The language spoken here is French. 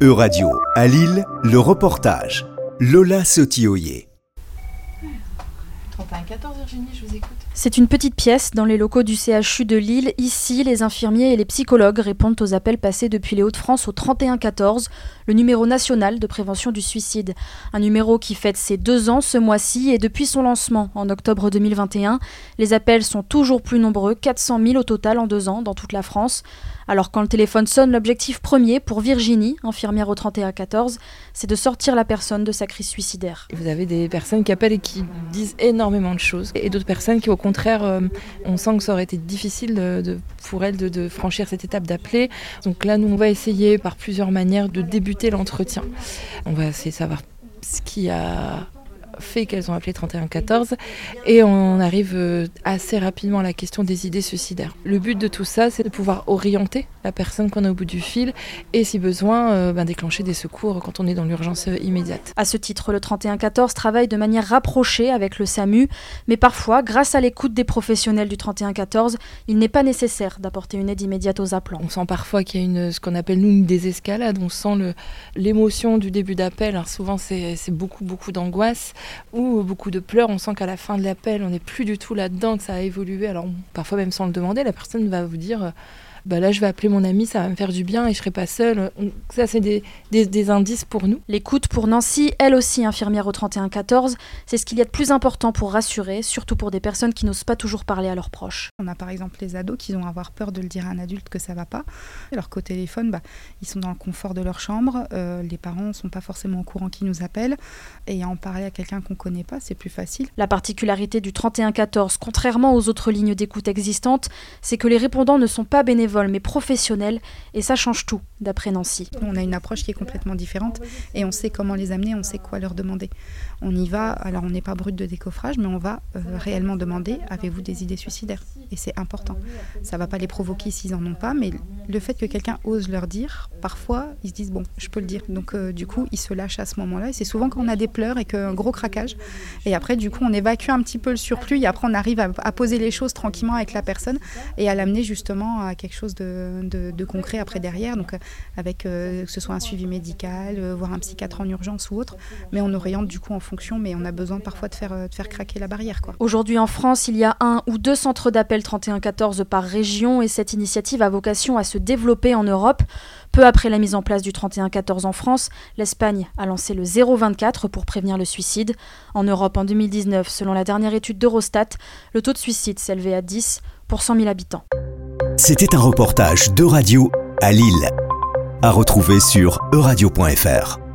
E-Radio, à Lille, le reportage. Lola Sotioyer. 31 Virginie, je vous écoute. C'est une petite pièce dans les locaux du CHU de Lille. Ici, les infirmiers et les psychologues répondent aux appels passés depuis les Hauts-de-France au 3114, le numéro national de prévention du suicide. Un numéro qui fête ses deux ans ce mois-ci et depuis son lancement en octobre 2021, les appels sont toujours plus nombreux, 400 000 au total en deux ans dans toute la France. Alors quand le téléphone sonne, l'objectif premier pour Virginie, infirmière au 3114, c'est de sortir la personne de sa crise suicidaire. Vous avez des personnes qui appellent et qui disent énormément de choses et d'autres personnes qui au contraire, euh, on sent que ça aurait été difficile pour elles de, franchir cette étape d'appeler. Donc là, nous, on va essayer par plusieurs manières de débuter l'entretien. On va essayer de savoir ce qui a fait qu'elles ont appelé 3114 et on arrive euh, assez rapidement à la question des idées suicidaires. Le but de tout ça, c'est de pouvoir orienter la personne qu'on a au bout du fil et si besoin, euh, ben, déclencher des secours quand on est dans l'urgence immédiate. À ce titre, le 3114 travaille de manière rapprochée avec le SAMU, mais parfois, grâce à l'écoute des professionnels du 3114, il n'est pas nécessaire d'apporter une aide immédiate aux appelants. On sent parfois qu'il y a une, ce qu'on appelle nous une désescalade, on sent l'émotion du début d'appel, alors souvent c'est beaucoup beaucoup d'angoisse ou beaucoup de pleurs. On sent qu'à la fin de l'appel, on n'est plus du tout là-dedans, que ça a évolué. Alors parfois même sans le demander, la personne va vous dire bah là je vais appeler mon ami, ça va me faire du bien et je serai pas seule. Ça c'est des, des, indices pour nous. L'écoute pour Nancy, elle aussi infirmière au 3114, c'est ce qu'il y a de plus important pour rassurer, surtout pour des personnes qui n'osent pas toujours parler à leurs proches. On a par exemple les ados qui vont avoir peur de le dire à un adulte que ça va pas, alors qu'au téléphone, bah, ils sont dans le confort de leur chambre, euh, les parents sont pas forcément au courant qui nous appellent, et en parler à quelqu'un qu'on connaît pas, c'est plus facile. La particularité du 3114, contrairement aux autres lignes d'écoute existantes, c'est que les répondants ne sont pas bénévoles mais professionnel, et ça change tout, d'après Nancy. On a une approche qui est complètement différente, et on sait comment les amener, on sait quoi leur demander. On y va, alors on n'est pas brut de décoffrage, mais on va euh, réellement demander avez-vous des idées suicidaires? Et c'est important. Ça va pas les provoquer s'ils en ont pas, mais le fait que quelqu'un ose leur dire, parfois ils se disent bon, je peux le dire. Donc euh, du coup, ils se lâchent à ce moment-là. Et c'est souvent quand on a des pleurs et qu'un gros craquage. Et après, du coup, on évacue un petit peu le surplus et après on arrive à poser les choses tranquillement avec la personne et à l'amener justement à quelque chose de, concret après derrière, donc euh, avec euh, que ce soit un suivi médical, euh, voire un psychiatre en urgence ou autre, mais on oriente du coup en fonction, mais on a besoin parfois de faire, de faire craquer la barrière. Aujourd'hui en France, il y a un ou deux centres d'appel 3114 par région et cette initiative a vocation à se développer en Europe. Peu après la mise en place du 3114 en France, l'Espagne a lancé le 024 pour prévenir le suicide. En Europe, en 2019, selon la dernière étude d'Eurostat, le taux de suicide s'élevait à 10 pour 100 000 habitants. C'était un reportage de radio à Lille. À retrouver sur euradio.fr.